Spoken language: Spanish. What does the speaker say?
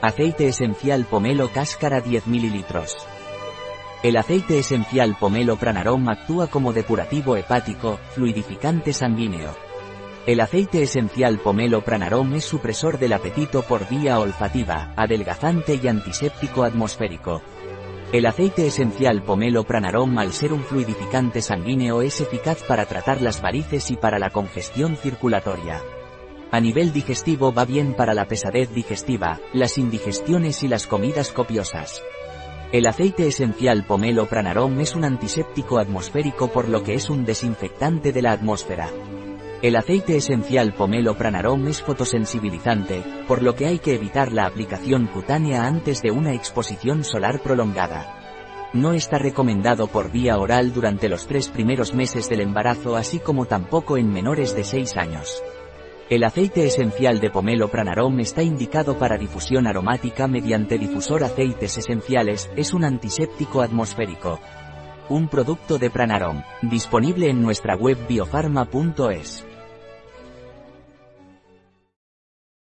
Aceite esencial pomelo cáscara 10 ml. El aceite esencial pomelo pranarom actúa como depurativo hepático, fluidificante sanguíneo. El aceite esencial pomelo pranarom es supresor del apetito por vía olfativa, adelgazante y antiséptico atmosférico. El aceite esencial pomelo pranarom al ser un fluidificante sanguíneo es eficaz para tratar las varices y para la congestión circulatoria. A nivel digestivo va bien para la pesadez digestiva, las indigestiones y las comidas copiosas. El aceite esencial pomelo pranarom es un antiséptico atmosférico por lo que es un desinfectante de la atmósfera. El aceite esencial pomelo pranarom es fotosensibilizante, por lo que hay que evitar la aplicación cutánea antes de una exposición solar prolongada. No está recomendado por vía oral durante los tres primeros meses del embarazo así como tampoco en menores de 6 años. El aceite esencial de pomelo pranarom está indicado para difusión aromática mediante difusor aceites esenciales, es un antiséptico atmosférico. Un producto de pranarom, disponible en nuestra web biofarma.es.